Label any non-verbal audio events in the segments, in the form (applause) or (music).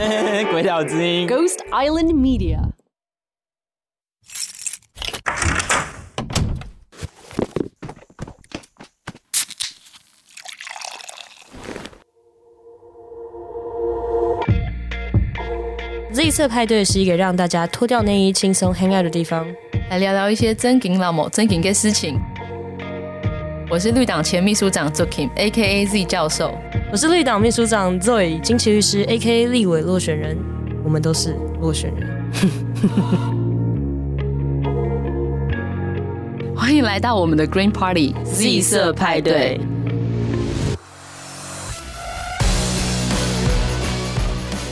(laughs) 鬼岛之音，Ghost Island Media。Z 色派对是一个让大家脱掉内衣、轻松 hang out 的地方，来聊聊一些真金老母、真金的事情。我是绿党前秘书长 Zokim，A.K.A. Z 教授。我是绿党秘书长 Zoe，金奇律师，A.K.A. 立委落选人。我们都是落选人。(laughs) 欢迎来到我们的 Green Party Z 色派对。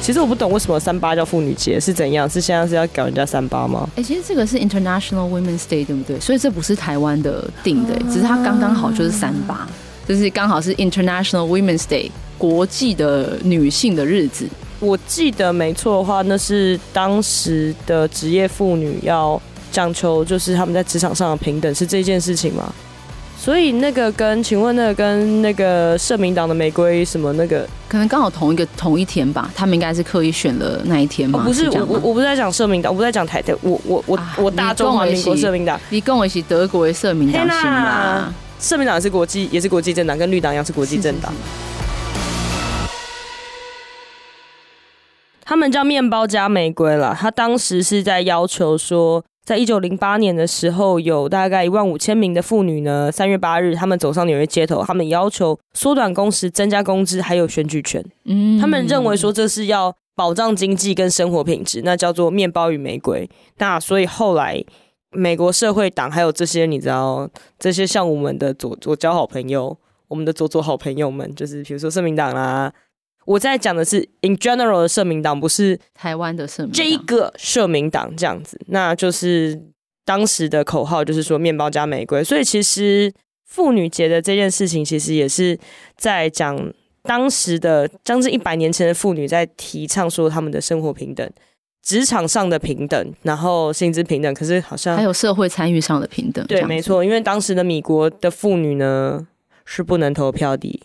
其实我不懂为什么三八叫妇女节是怎样？是现在是要搞人家三八吗？哎、欸，其实这个是 International Women's Day，对不对？所以这不是台湾的定的，只是它刚刚好就是三八，就是刚好是 International Women's Day 国际的女性的日子。我记得没错的话，那是当时的职业妇女要讲求就是他们在职场上的平等，是这件事情吗？所以那个跟，请问那个跟那个社民党的玫瑰什么那个，可能刚好同一个同一天吧？他们应该是刻意选了那一天吗？哦、不是，是我我我不是在讲社民党，我不是在讲台的，我我我、啊、我大中华民国社民党，你跟我一起德国的社民党行啦。社民党也是国际，也是国际政党，跟绿党一样是国际政党。他们叫面包加玫瑰啦，他当时是在要求说。在一九零八年的时候，有大概一万五千名的妇女呢。三月八日，他们走上纽约街头，他们要求缩短工时、增加工资，还有选举权。嗯，他们认为说这是要保障经济跟生活品质，那叫做面包与玫瑰。那所以后来，美国社会党还有这些你知道，这些像我们的左左交好朋友，我们的左左好朋友们，就是比如说社民党啦。我在讲的是 in general 的社民党，不是台湾的社民党。这一个社民党这样子，那就是当时的口号，就是说面包加玫瑰。所以其实妇女节的这件事情，其实也是在讲当时的将近一百年前的妇女在提倡说他们的生活平等、职场上的平等，然后薪资平等。可是好像还有社会参与上的平等。对，没错，因为当时的米国的妇女呢是不能投票的。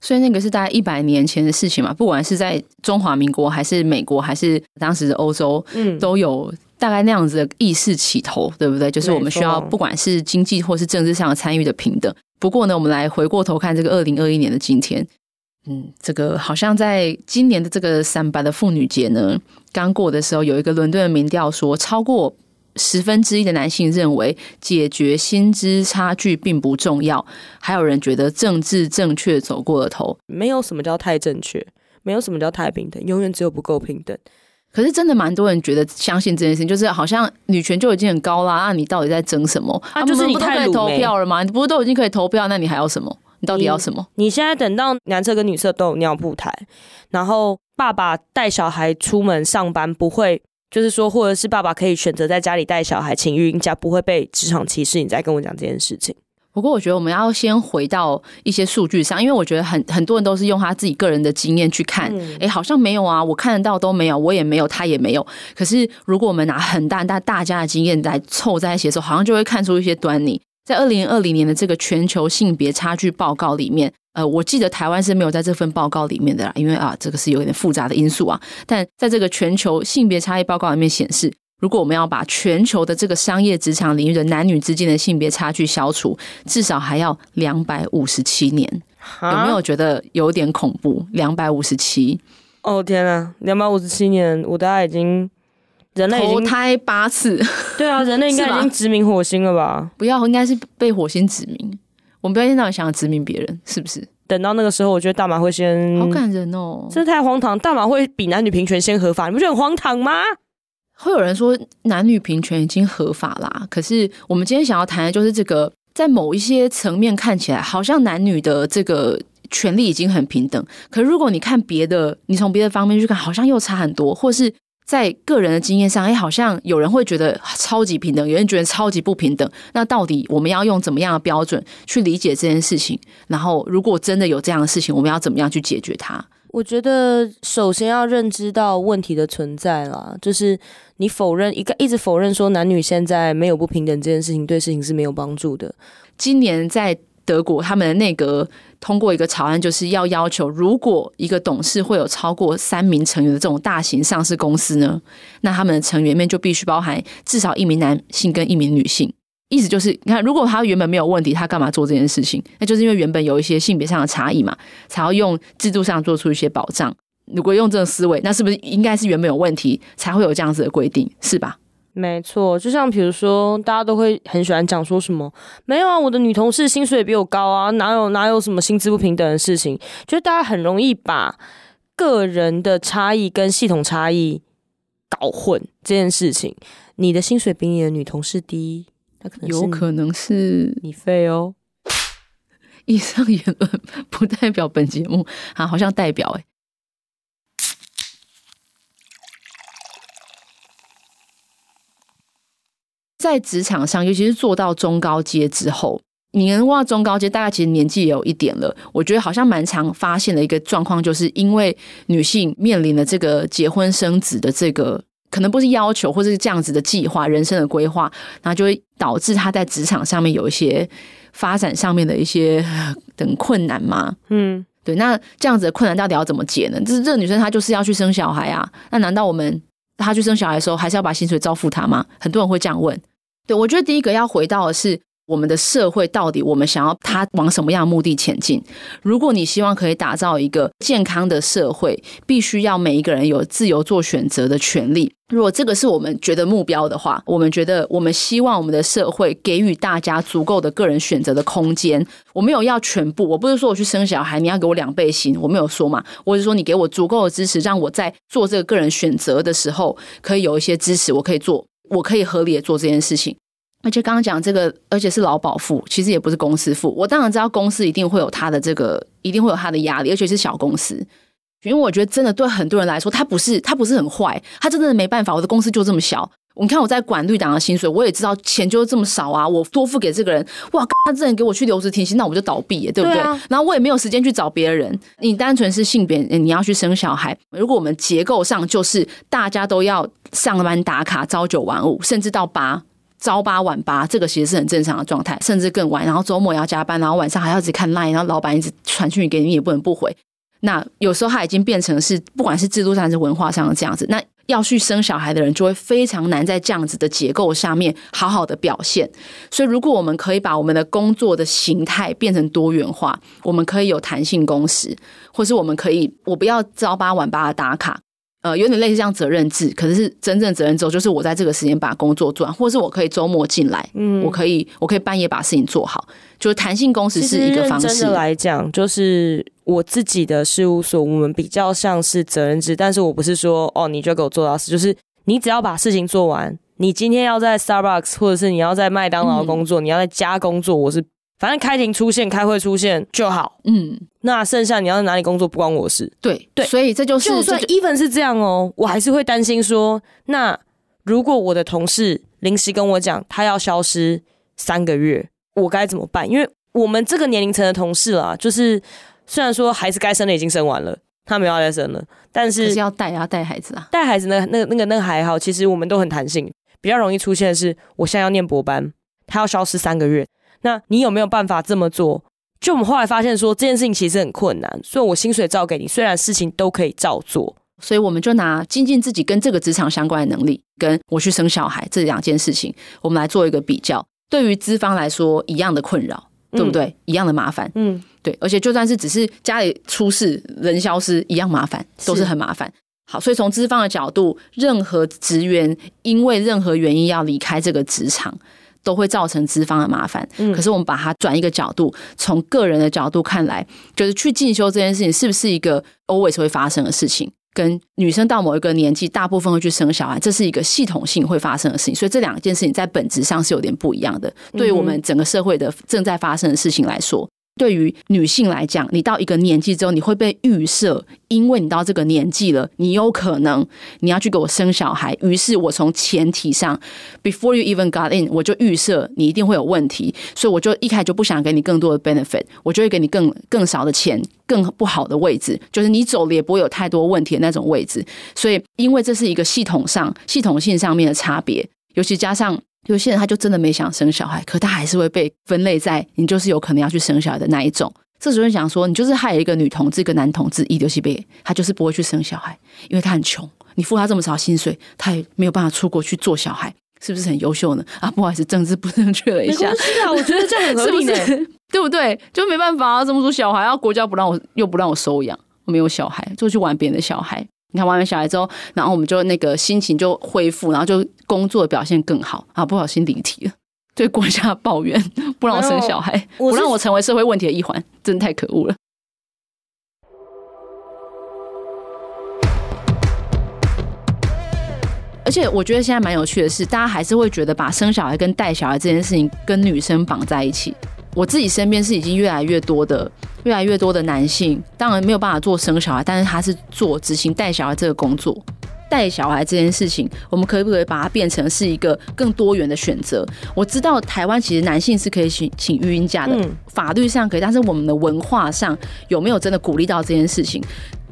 所以那个是大概一百年前的事情嘛，不管是在中华民国还是美国还是当时的欧洲，嗯，都有大概那样子的意识起头，对不对？就是我们需要不管是经济或是政治上的参与的平等。不过呢，我们来回过头看这个二零二一年的今天，嗯，这个好像在今年的这个三八的妇女节呢，刚过的时候，有一个伦敦的民调说超过。十分之一的男性认为解决薪资差距并不重要，还有人觉得政治正确走过了头。没有什么叫太正确，没有什么叫太平等，永远只有不够平等。可是真的蛮多人觉得相信这件事情，就是好像女权就已经很高啦，那你到底在争什么？啊，就是你太可以投票了吗？你不是都已经可以投票，那你还要什么？你到底要什么？你，你现在等到男厕跟女厕都有尿布台，然后爸爸带小孩出门上班不会。就是说，或者是爸爸可以选择在家里带小孩，请育婴假，不会被职场歧视。你再跟我讲这件事情。不过，我觉得我们要先回到一些数据上，因为我觉得很很多人都是用他自己个人的经验去看，哎、嗯，好像没有啊，我看得到都没有，我也没有，他也没有。可是，如果我们拿很大大大家的经验来凑在一起的时候，好像就会看出一些端倪。在二零二零年的这个全球性别差距报告里面。呃，我记得台湾是没有在这份报告里面的啦，因为啊，这个是有点复杂的因素啊。但在这个全球性别差异报告里面显示，如果我们要把全球的这个商业职场领域的男女之间的性别差距消除，至少还要两百五十七年。有没有觉得有点恐怖？两百五十七？哦天啊，两百五十七年，我大概已经人类已经投胎八次。对啊，人类应该已经殖民火星了吧？不要，应该是被火星殖民。我们不要一天到晚想要殖民别人，是不是？等到那个时候，我觉得大马会先好感人哦，这太荒唐！大马会比男女平权先合法，你不觉得很荒唐吗？会有人说男女平权已经合法啦，可是我们今天想要谈的就是这个，在某一些层面看起来，好像男女的这个权利已经很平等，可是如果你看别的，你从别的方面去看，好像又差很多，或是。在个人的经验上，哎，好像有人会觉得超级平等，有人觉得超级不平等。那到底我们要用怎么样的标准去理解这件事情？然后，如果真的有这样的事情，我们要怎么样去解决它？我觉得首先要认知到问题的存在啦，就是你否认一个一直否认说男女现在没有不平等这件事情，对事情是没有帮助的。今年在德国他们的内阁通过一个草案，就是要要求，如果一个董事会有超过三名成员的这种大型上市公司呢，那他们的成员面就必须包含至少一名男性跟一名女性。意思就是，你看，如果他原本没有问题，他干嘛做这件事情？那就是因为原本有一些性别上的差异嘛，才要用制度上做出一些保障。如果用这种思维，那是不是应该是原本有问题才会有这样子的规定，是吧？没错，就像比如说，大家都会很喜欢讲说什么，没有啊，我的女同事薪水也比我高啊，哪有哪有什么薪资不平等的事情？就是大家很容易把个人的差异跟系统差异搞混这件事情。你的薪水比你的女同事低，那可能有可能是你废哦。(laughs) 以上言论不代表本节目啊，好像代表哎。在职场上，尤其是做到中高阶之后，你能望到中高阶，大概其实年纪也有一点了。我觉得好像蛮常发现的一个状况，就是因为女性面临了这个结婚生子的这个可能不是要求，或者是这样子的计划、人生的规划，然后就会导致她在职场上面有一些发展上面的一些 (sighs) 等困难嘛。嗯，对。那这样子的困难到底要怎么解呢？就是这个女生她就是要去生小孩啊，那难道我们？他去生小孩的时候，还是要把薪水照付他吗？很多人会这样问。对，我觉得第一个要回到的是我们的社会到底我们想要他往什么样的目的前进？如果你希望可以打造一个健康的社会，必须要每一个人有自由做选择的权利。如果这个是我们觉得目标的话，我们觉得我们希望我们的社会给予大家足够的个人选择的空间。我没有要全部，我不是说我去生小孩你要给我两倍薪，我没有说嘛。我是说你给我足够的支持，让我在做这个个人选择的时候可以有一些支持，我可以做，我可以合理的做这件事情。而且刚刚讲这个，而且是劳保付，其实也不是公司付。我当然知道公司一定会有他的这个，一定会有他的压力，而且是小公司。因为我觉得真的对很多人来说，他不是他不是很坏，他真的没办法。我的公司就这么小，你看我在管绿党的薪水，我也知道钱就是这么少啊。我多付给这个人，哇，他这人给我去留职停薪，那我就倒闭耶，对不对？对啊。然后我也没有时间去找别人。你单纯是性别，你要去生小孩。如果我们结构上就是大家都要上班打卡，朝九晚五，甚至到八，朝八晚八，这个其实是很正常的状态，甚至更晚。然后周末也要加班，然后晚上还要一直看 line，然后老板一直传讯息给你，你也不能不回。那有时候他已经变成是，不管是制度上还是文化上的这样子，那要去生小孩的人就会非常难在这样子的结构下面好好的表现。所以，如果我们可以把我们的工作的形态变成多元化，我们可以有弹性工时，或是我们可以我不要朝八晚八的打卡。呃，有点类似这样责任制，可是是真正责任制，就是我在这个时间把工作做完，或是我可以周末进来，嗯，我可以我可以半夜把事情做好，就是弹性工时是一个方式。真的来讲，就是我自己的事务所，我们比较像是责任制，但是我不是说哦，你就给我做到死，就是你只要把事情做完，你今天要在 Starbucks 或者是你要在麦当劳工作，嗯，你要在家工作，我是。反正开庭出现、开会出现就好，嗯，那剩下你要在哪里工作不关我事。对对，所以这就是就算 even 是这样哦，我还是会担心说，那如果我的同事临时跟我讲他要消失三个月，我该怎么办？因为我们这个年龄层的同事啊，就是虽然说孩子该生的已经生完了，他没有要再生了，但是，是要带啊带孩子啊，带孩子那那个那个那个还好，其实我们都很弹性，比较容易出现的是，我现在要念博班，他要消失三个月。那你有没有办法这么做？就我们后来发现说，这件事情其实很困难，所以我薪水照给你，虽然事情都可以照做，所以我们就拿精进自己跟这个职场相关的能力，跟我去生小孩这两件事情，我们来做一个比较。对于资方来说，一样的困扰，对不对？嗯、一样的麻烦，嗯，对。而且就算是只是家里出事，人消失，一样麻烦，都是很麻烦。好，所以从资方的角度，任何职员因为任何原因要离开这个职场。都会造成资方的麻烦，可是我们把它转一个角度，从个人的角度看来，就是去进修这件事情是不是一个 always 会发生的事情？跟女生到某一个年纪，大部分会去生小孩，这是一个系统性会发生的事情，所以这两件事情在本质上是有点不一样的。对于我们整个社会的正在发生的事情来说。对于女性来讲，你到一个年纪之后，你会被预设，因为你到这个年纪了，你有可能你要去给我生小孩。于是，我从前提上，before you even got in，我就预设你一定会有问题，所以我就一开始就不想给你更多的 benefit，我就会给你更更少的钱，更不好的位置，就是你走了也不会有太多问题的那种位置。所以，因为这是一个系统上、系统性上面的差别，尤其加上。有些人他就真的没想生小孩，可他还是会被分类在你就是有可能要去生小孩的那一种。这时候想说，你就是害了一个女同志，一个男同志，一丢西北，他就是不会去生小孩，因为他很穷，你付他这么少薪水，他也没有办法出国去做小孩，是不是很优秀呢？啊，不好意思，政治不正 (laughs) 确了一下。是啊，我觉得这样很合理 (laughs) 呢，对不对？就没办法啊，这么多小孩，然后国家不让我，又不让我收养，我没有小孩，就去玩别人的小孩。你看玩完小孩之后，然后我们就那个心情就恢复，然后就工作表现更好啊！不小心离题了，对国家抱怨，不让我生小孩，不让我成为社会问题的一环，真的太可恶了。而且我觉得现在蛮有趣的是，大家还是会觉得把生小孩跟带小孩这件事情跟女生绑在一起。我自己身边是已经越来越多的、越来越多的男性，当然没有办法做生小孩，但是他是做执行带小孩这个工作。带小孩这件事情，我们可不可以把它变成是一个更多元的选择？我知道台湾其实男性是可以请请育婴假的，嗯，法律上可以，但是我们的文化上有没有真的鼓励到这件事情？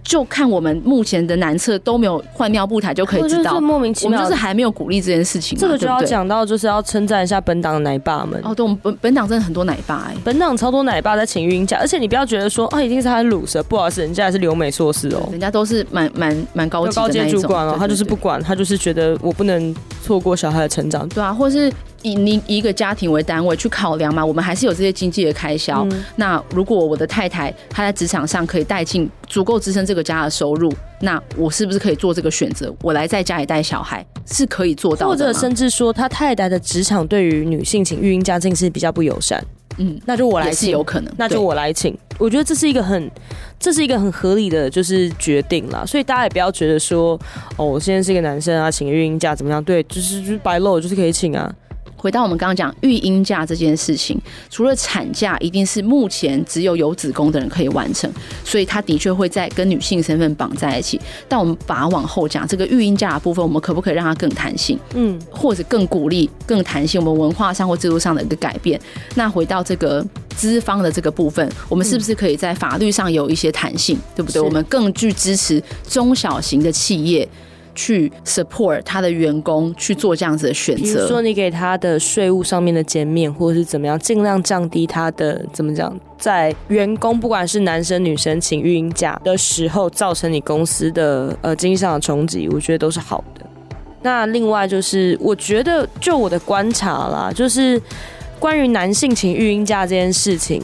就看我们目前的男厕都没有换尿布台就可以知道，莫名其妙，我们就是还没有鼓励这件事情。这个就要讲到，就是要称赞一下本党的奶爸们。哦，对，我们本本党真的很多奶爸哎、欸，本党超多奶爸在请育婴假，而且你不要觉得说啊，一定是他是鲁蛇，不好意思，人家还是留美硕士哦，人家都是蛮蛮蛮高级的高阶主管哦，他就是不管，他就是觉得我不能错过小孩的成长，对啊，或是。以你一个家庭为单位去考量嘛，我们还是有这些经济的开销。嗯。那如果我的太太她在职场上可以带进足够支撑这个家的收入，那我是不是可以做这个选择？我来在家里带小孩是可以做到的。或者甚至说，他太太的职场对于女性请育婴假这件事比较不友善。嗯，那就我来请，是有可能。那就我来请。我觉得这是一个很，这是一个很合理的就是决定啦。所以大家也不要觉得说，哦，我现在是一个男生啊，请育婴假怎么样？对，就是就是白露，就是可以请啊。回到我们刚刚讲育婴假这件事情，除了产假一定是目前只有有子宫的人可以完成，所以它的确会在跟女性身份绑在一起。但我们把它往后讲，这个育婴假的部分，我们可不可以让它更弹性？嗯，或者更鼓励、更弹性？我们文化上或制度上的一个改变。那回到这个资方的这个部分，我们是不是可以在法律上有一些弹性？对不对？我们更具支持中小型的企业。去 support 他的员工去做这样子的选择，比如说你给他的税务上面的减免，或者是怎么样，尽量降低他的怎么讲，在员工不管是男生女生请育婴假的时候，造成你公司的呃经济上的冲击，我觉得都是好的。那另外就是，我觉得就我的观察啦，就是关于男性请育婴假这件事情，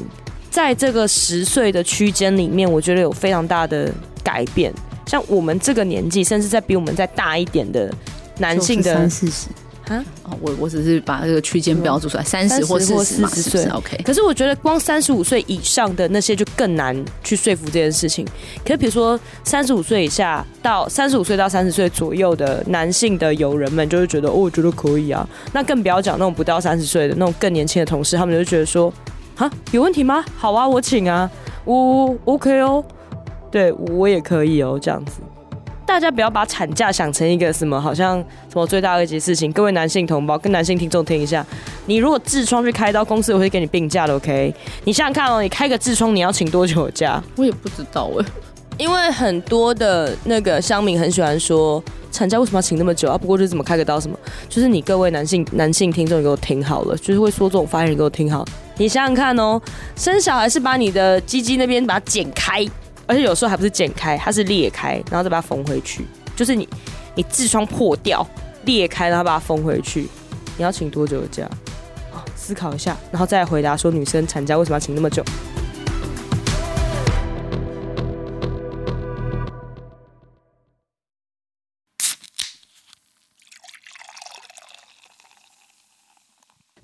在这个十岁的区间里面，我觉得有非常大的改变。像我们这个年纪，甚至在比我们再大一点的男性的三四十啊，哦，我我只是把这个区间标注出来，三十或四十岁，OK。可是我觉得光三十五岁以上的那些就更难去说服这件事情。可是比如说三十五岁以下到三十五岁到三十岁左右的男性的友人们，就会觉得哦，我觉得可以啊。那更不要讲那种不到三十岁的那种更年轻的同事，他们就觉得说啊，有问题吗？好啊，我请啊，我 OK 哦。对，我也可以哦，这样子，大家不要把产假想成一个什么，好像什么最大的一件事情。各位男性同胞，跟男性听众听一下，你如果痔疮去开刀，公司我会给你病假的，OK？你想想看哦，你开个痔疮，你要请多久的假？我也不知道哎，因为很多的那个乡民很喜欢说，产假为什么要请那么久啊？不过就是怎么开个刀什么，就是你各位男性男性听众给我听好了，就是会说这种发言，你给我听好。你想想看哦，生小孩是把你的鸡鸡那边把它剪开。而且有时候还不是剪开，它是裂开，然后再把它缝回去。就是你，你痔疮破掉、裂开，然后把它缝回去。你要请多久的假？思考一下，然后再回答说女生产假为什么要请那么久？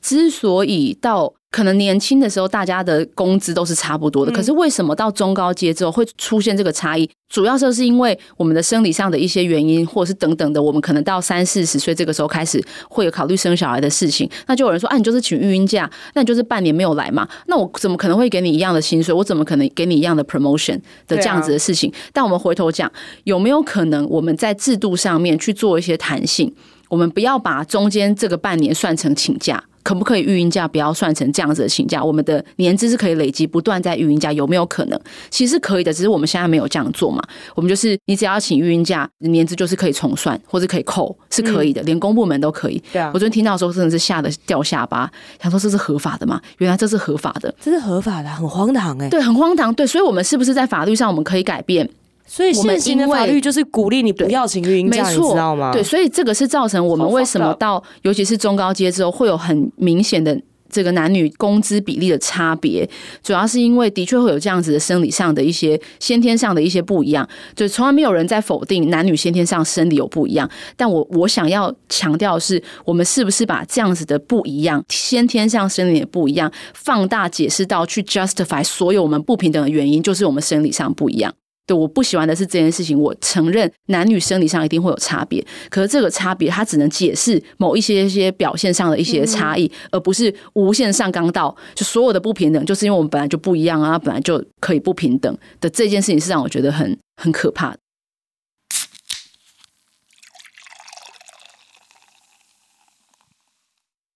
之所以到。可能年轻的时候，大家的工资都是差不多的。可是为什么到中高阶之后会出现这个差异？主要就是因为我们的生理上的一些原因，或者是等等的。我们可能到三四十岁这个时候开始会有考虑生小孩的事情。那就有人说：“啊，你就是请育婴假，那你就是半年没有来嘛？那我怎么可能会给你一样的薪水？我怎么可能给你一样的 promotion 的这样子的事情？”但我们回头讲，有没有可能我们在制度上面去做一些弹性？我们不要把中间这个半年算成请假。可不可以育婴假不要算成这样子的请假？我们的年资是可以累积不断在育婴假，有没有可能？其实可以的，只是我们现在没有这样做嘛。我们就是你只要请育婴假，年资就是可以重算或者可以扣，是可以的，连公部门都可以。对啊，我昨天听到的时候真的是吓得掉下巴，想说这是合法的吗？原来这是合法的，这是合法的，很荒唐哎。对，很荒唐。对，所以我们是不是在法律上我们可以改变？所以现行的法律就是鼓励你不要请育婴假，你知道吗？对，所以这个是造成我们为什么到尤其是中高阶之后会有很明显的这个男女工资比例的差别，主要是因为的确会有这样子的生理上的一些先天上的一些不一样，就从来没有人在否定男女先天上生理有不一样，但我我想要强调的是，我们是不是把这样子的不一样，先天上生理的不一样，放大解释到去 justify 所有我们不平等的原因，就是我们生理上不一样。对，我不喜欢的是这件事情。我承认男女生理上一定会有差别，可是这个差别它只能解释某一些一些表现上的一些差异，而不是无限上纲到就所有的不平等，就是因为我们本来就不一样啊，本来就可以不平等的这件事情是让我觉得很很可怕的。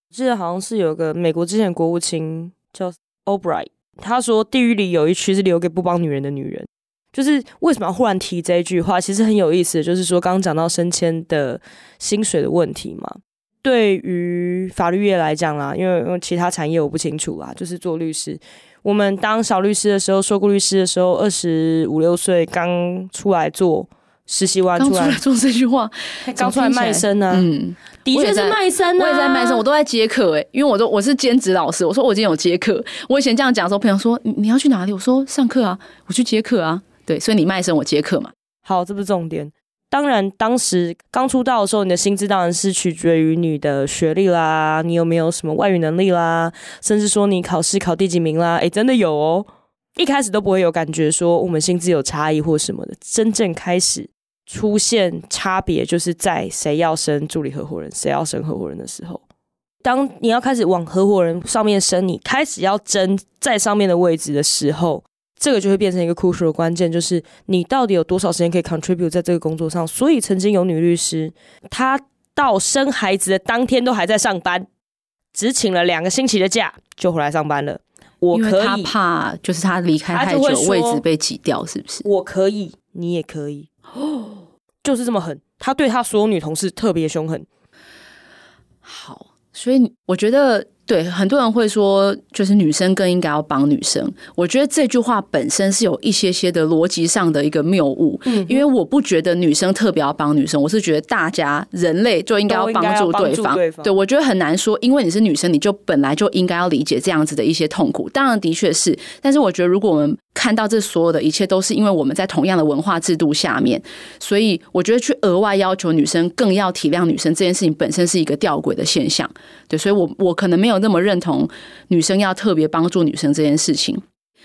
我记得好像是有个美国之前的国务卿叫 Albright，他说地狱里有一区是留给不帮女人的女人。就是为什么要忽然提这一句话？其实很有意思，就是说刚刚讲到升迁的薪水的问题嘛。对于法律业来讲啦，因为因为其他产业我不清楚啦。就是做律师，我们当小律师的时候，受雇律师的时候，二十五六岁刚出来做实习完，出来做这句话，(laughs) 刚出来卖身啊。嗯，的确是卖身啊，我也在卖身，我都在接客诶，因为我都我是兼职老师，我说我今天有接客。我以前这样讲的时候，朋友说你你要去哪里？我说上课啊，我去接客啊。对，所以你卖身，我接客嘛。好，这不是重点。当然，当时刚出道的时候，你的薪资当然是取决于你的学历啦，你有没有什么外语能力啦，甚至说你考试考第几名啦。诶，真的有哦。一开始都不会有感觉说我们薪资有差异或什么的。真正开始出现差别，就是在谁要升助理合伙人，谁要升合伙人的时候。当你要开始往合伙人上面升，你开始要争在上面的位置的时候。这个就会变成一个 crucial 的关键，就是你到底有多少时间可以 contribute 在这个工作上。所以曾经有女律师，她到生孩子的当天都还在上班，只请了两个星期的假就回来上班了。我可以，怕就是她离开太久，位置被挤掉，是不是？我可以，你也可以，哦，就是这么狠。她对她所有女同事特别凶狠。好，所以我觉得。对，很多人会说，就是女生更应该要帮女生。我觉得这句话本身是有一些些的逻辑上的一个谬误。嗯，因为我不觉得女生特别要帮女生，我是觉得大家人类就应该要帮助对方。对，对，我觉得很难说，因为你是女生，你就本来就应该要理解这样子的一些痛苦。当然，的确是，但是我觉得如果我们看到这所有的一切都是因为我们在同样的文化制度下面，所以我觉得去额外要求女生更要体谅女生这件事情本身是一个吊诡的现象。对，所以我我可能没有有那么认同女生要特别帮助女生这件事情。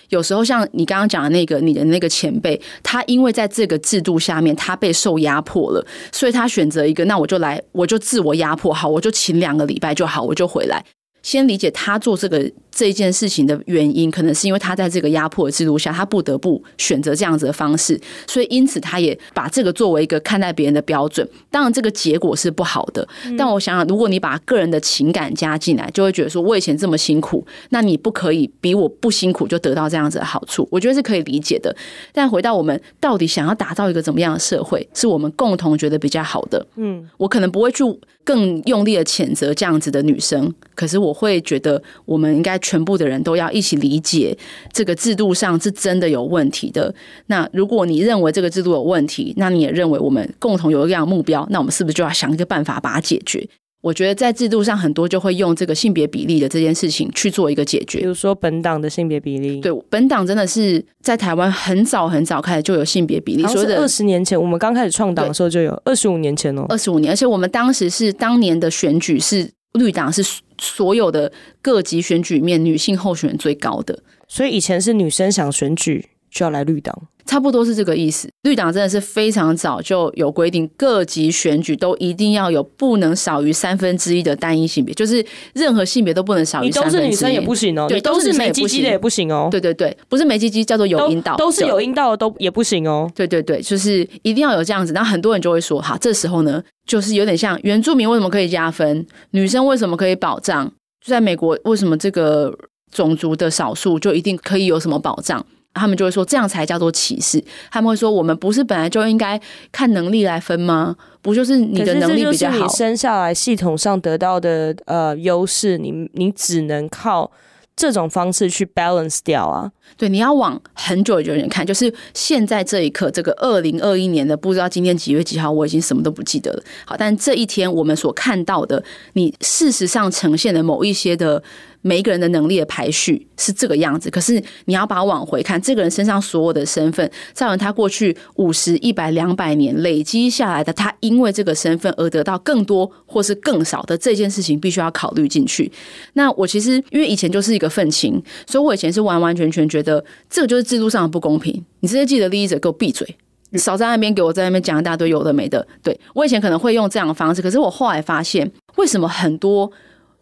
有时候像你刚刚讲的那个你的那个前辈，他因为在这个制度下面他被受压迫了，所以他选择一个，那我就来，我就自我压迫，好，我就请两个礼拜就好，我就回来。先理解他做这个这件事情的原因，可能是因为他在这个压迫的制度下，他不得不选择这样子的方式，所以因此他也把这个作为一个看待别人的标准。当然，这个结果是不好的。但我想想，如果你把个人的情感加进来，就会觉得说，我以前这么辛苦，那你不可以比我不辛苦就得到这样子的好处。我觉得是可以理解的。但回到我们到底想要打造一个怎么样的社会，是我们共同觉得比较好的。嗯，我可能不会去更用力的谴责这样子的女生，可是我。会觉得我们应该全部的人都要一起理解这个制度上是真的有问题的。那如果你认为这个制度有问题，那你也认为我们共同有一样目标，那我们是不是就要想一个办法把它解决？我觉得在制度上很多就会用这个性别比例的这件事情去做一个解决。比如说本党的性别比例，对，本党真的是在台湾很早很早开始就有性别比例，所以二十年前我们刚开始创党的时候就有，二十五年前哦，二十五年，而且我们当时是当年的选举是绿党是。所有的各级选举里面，女性候选人最高的，所以以前是女生想选举就要来绿党。差不多是这个意思。绿党真的是非常早就有规定，各级选举都一定要有不能少于三分之一的单一性别，就是任何性别都不能少于三分之一。你都是女生也不行哦，对，都是没鸡鸡的也不行哦。对对对，不是没鸡鸡叫做有阴道，都是有阴道的都也不行哦。对对对，就是一定要有这样子。那很多人就会说，哈，这时候呢，就是有点像原住民为什么可以加分，女生为什么可以保障？就在美国，为什么这个种族的少数就一定可以有什么保障？他们就会说这样才叫做歧视。他们会说，我们不是本来就应该看能力来分吗？不就是你的能力比较好，你生下来系统上得到的呃优势，你你只能靠。这种方式去 balance 掉啊，对，你要往很久久远看，就是现在这一刻，这个二零二一年的不知道今天几月几号，我已经什么都不记得了。好，但这一天我们所看到的，你事实上呈现的某一些的。每一个人的能力的排序是这个样子，可是你要把它往回看，这个人身上所有的身份，造成他过去五十、一百、两百年累积下来的，他因为这个身份而得到更多或是更少的这件事情，必须要考虑进去。那我其实因为以前就是一个愤青，所以我以前是完完全全觉得这个就是制度上的不公平。你这些记得利益者给我闭嘴，少在那边给我在那边讲一大堆有的没的。对，我以前可能会用这样的方式，可是我后来发现，为什么很多。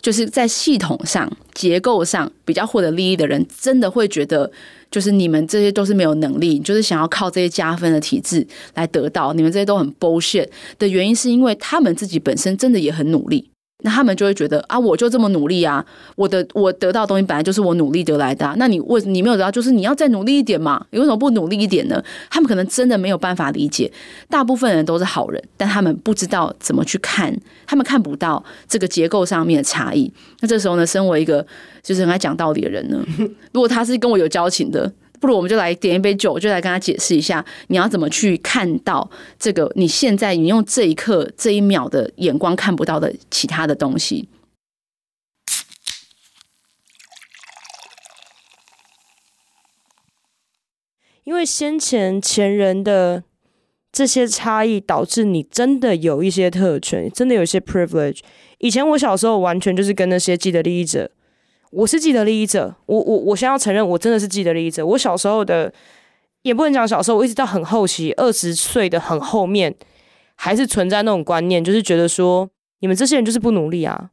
就是在系统上、结构上比较获得利益的人，真的会觉得，就是你们这些都是没有能力，就是想要靠这些加分的体制来得到，你们这些都很 bullshit 的原因，是因为他们自己本身真的也很努力。那他们就会觉得啊，我就这么努力啊，我的我得到的东西本来就是我努力得来的啊。那你为你没有得到，就是你要再努力一点嘛？你为什么不努力一点呢？他们可能真的没有办法理解，大部分人都是好人，但他们不知道怎么去看，他们看不到这个结构上面的差异。那这时候呢，身为一个就是很爱讲道理的人呢，(laughs) 如果他是跟我有交情的。不如我们就来点一杯酒，就来跟他解释一下，你要怎么去看到这个你现在你用这一刻这一秒的眼光看不到的其他的东西。因为先前前人的这些差异，导致你真的有一些特权，真的有一些 privilege。以前我小时候完全就是跟那些既得利益者。我是既得利益者，我我我先要承认，我真的是既得利益者。我小时候的也不能讲小时候，我一直到很后期，二十岁的很后面，还是存在那种观念，就是觉得说，你们这些人就是不努力啊。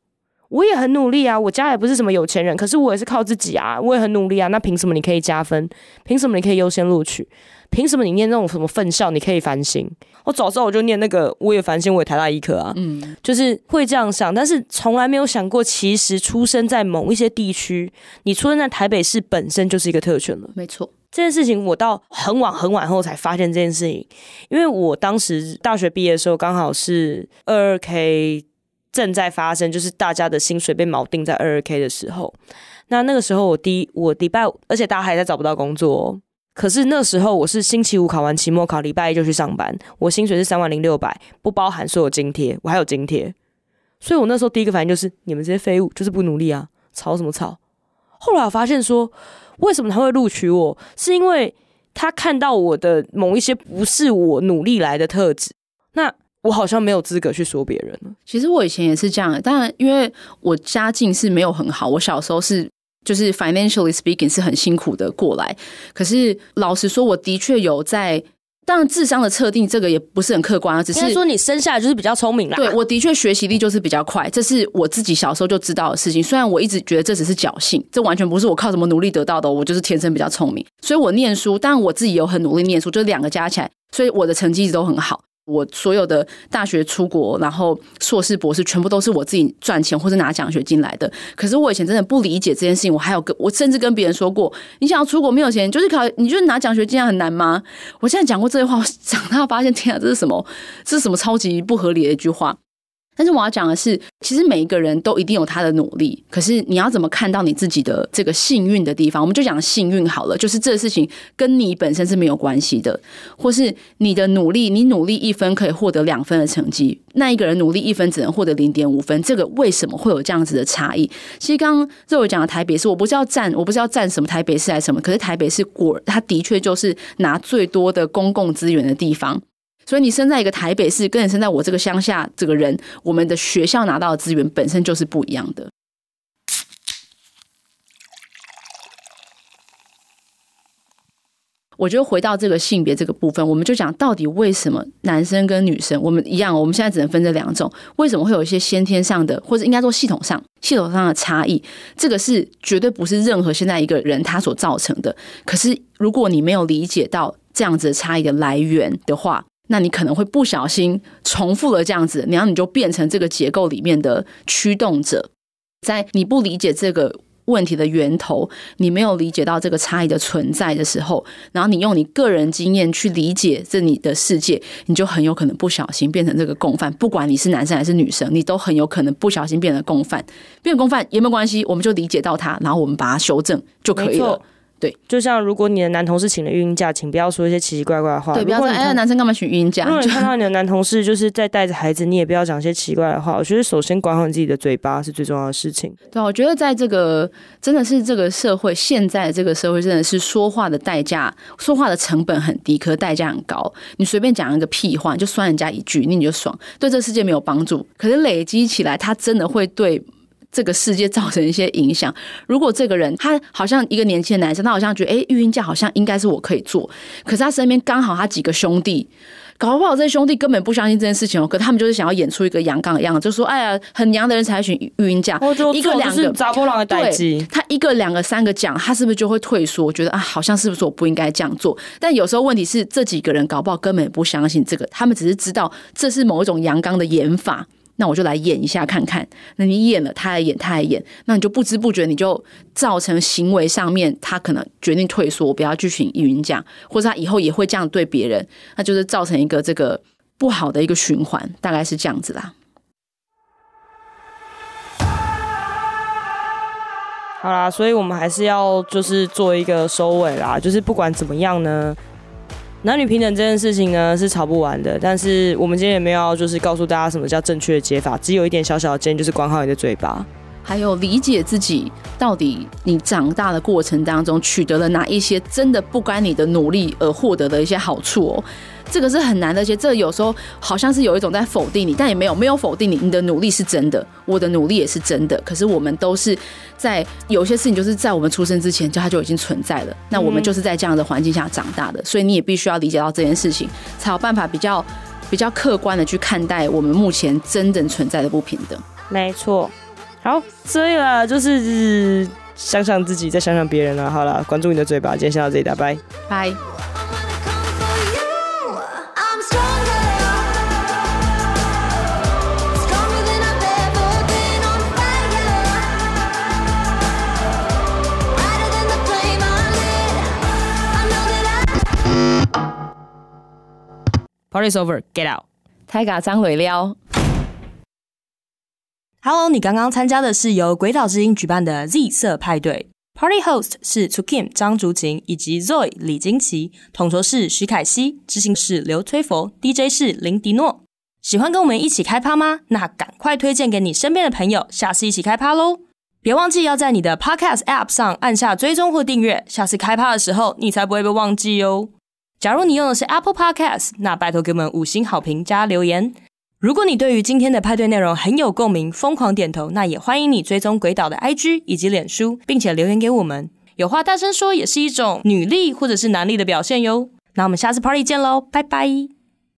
我也很努力啊，我家也不是什么有钱人，可是我也是靠自己啊，我也很努力啊。那凭什么你可以加分？凭什么你可以优先录取？凭什么你念那种什么分校你可以繁星？我早知道我就念那个，我也繁星，我也台大医科啊。嗯，就是会这样想，但是从来没有想过，其实出生在某一些地区，你出生在台北市本身就是一个特权了。没错，这件事情我到很晚很晚后才发现这件事情，因为我当时大学毕业的时候刚好是二二 K。正在发生，就是大家的薪水被锚定在二二 K 的时候。那那个时候，我第一我礼拜，而且大家还在找不到工作哦。可是那时候，我是星期五考完期末考，礼拜一就去上班。我薪水是三万零六百，不包含所有津贴，我还有津贴。所以我那时候第一个反应就是：你们这些废物就是不努力啊，吵什么吵？后来我发现说，为什么他会录取我？是因为他看到我的某一些不是我努力来的特质。那。我好像没有资格去说别人了。其实我以前也是这样的，当然，因为我家境是没有很好，我小时候是就是 financially speaking 是很辛苦的过来。可是老实说，我的确有在，当然智商的测定这个也不是很客观啊，只是说你生下来就是比较聪明啦。对，我的确学习力就是比较快，这是我自己小时候就知道的事情。虽然我一直觉得这只是侥幸，这完全不是我靠什么努力得到的，我就是天生比较聪明。所以我念书，当然我自己有很努力念书，就是两个加起来，所以我的成绩一直都很好。我所有的大学出国，然后硕士、博士，全部都是我自己赚钱或者拿奖学金来的。可是我以前真的不理解这件事情，我还有跟我甚至跟别人说过：“你想要出国没有钱，就是考，你就是拿奖学金很难吗？”我现在讲过这些话，我长大发现，天啊，这是什么？这是什么超级不合理的一句话？但是我要讲的是，其实每一个人都一定有他的努力，可是你要怎么看到你自己的这个幸运的地方？我们就讲幸运好了，就是这事情跟你本身是没有关系的，或是你的努力，你努力一分可以获得两分的成绩，那一个人努力一分只能获得零点五分，这个为什么会有这样子的差异？其实刚刚肉讲的台北市，我不是要站，我不是要站什么台北市还是什么，可是台北市果，它的确就是拿最多的公共资源的地方。所以你生在一个台北市，跟你生在我这个乡下，这个人，我们的学校拿到的资源本身就是不一样的。我觉得回到这个性别这个部分，我们就讲到底为什么男生跟女生我们一样，我们现在只能分这两种，为什么会有一些先天上的，或者应该说系统上系统上的差异？这个是绝对不是任何现在一个人他所造成的。可是如果你没有理解到这样子的差异的来源的话，那你可能会不小心重复了这样子，然后你就变成这个结构里面的驱动者。在你不理解这个。问题的源头，你没有理解到这个差异的存在的时候，然后你用你个人经验去理解这你的世界，你就很有可能不小心变成这个共犯。不管你是男生还是女生，你都很有可能不小心变成共犯。变共犯也没有关系，我们就理解到它，然后我们把它修正就可以了。对，就像如果你的男同事请了孕婴假，请不要说一些奇奇怪怪的话。对，不要说哎，男生干嘛请孕婴假？如果你 (laughs) 看到你的男同事就是在带着孩子，你也不要讲一些奇怪的话。我觉得首先管好你自己的嘴巴是最重要的事情。对，我觉得在这个真的是这个社会，现在这个社会真的是说话的代价，说话的成本很低，可是代价很高。你随便讲一个屁话，你就酸人家一句，那你就爽，对这世界没有帮助。可是累积起来，它真的会对。这个世界造成一些影响。如果这个人他好像一个年轻的男生，他好像觉得，哎，育婴假好像应该是我可以做。可是他身边刚好他几个兄弟，搞不好这些兄弟根本不相信这件事情哦。可他们就是想要演出一个阳刚的样子，就说，哎呀，很娘的人才选育婴假，一个两个砸波浪的代志。他一个两个三个讲，他是不是就会退缩？觉得啊，好像是不是我不应该这样做？但有时候问题是，这几个人搞不好根本不相信这个，他们只是知道这是某一种阳刚的演法。那我就来演一下看看。那你演了，他来演，他来演，那你就不知不觉你就造成行为上面，他可能决定退缩，不要继续育婴假，或者他以后也会这样对别人，那就是造成一个这个不好的一个循环，大概是这样子啦。好啦，所以我们还是要就是做一个收尾啦，就是不管怎么样呢。男女平等这件事情呢，是吵不完的，但是我们今天也没有就是告诉大家什么叫正确的解法，只有一点小小的建议，就是管好你的嘴巴，还有理解自己到底你长大的过程当中取得了哪一些真的不关你的努力而获得的一些好处哦。这个是很难的，而且这有时候好像是有一种在否定你，但也没有没有否定你，你的努力是真的，我的努力也是真的。可是我们都是在有些事情就是在我们出生之前就它就已经存在了，那我们就是在这样的环境下长大的，所以你也必须要理解到这件事情，才有办法比较比较客观的去看待我们目前真正存在的不平等。没错，好，所以啦，就是想想自己，再想想别人了。好了，关注你的嘴巴，今天先到这里，拜拜，拜。Party's over, get out！太嘎张尾撩。Hello，你刚刚参加的是由鬼岛之音举办的 Z 色派对，Party host 是 Tukim 张竹琴以及 Zoe 李金奇，统筹是徐凯熙，执行是刘推佛，DJ 是林迪诺。喜欢跟我们一起开趴吗？那赶快推荐给你身边的朋友，下次一起开趴喽！别忘记要在你的 Podcast App 上按下追踪或订阅，下次开趴的时候你才不会被忘记哦。假如你用的是 Apple Podcast，那拜托给我们五星好评加留言。如果你对于今天的派对内容很有共鸣，疯狂点头，那也欢迎你追踪鬼岛的 IG 以及脸书，并且留言给我们。有话大声说也是一种女力或者是男力的表现哟。那我们下次 Party 见喽，拜拜。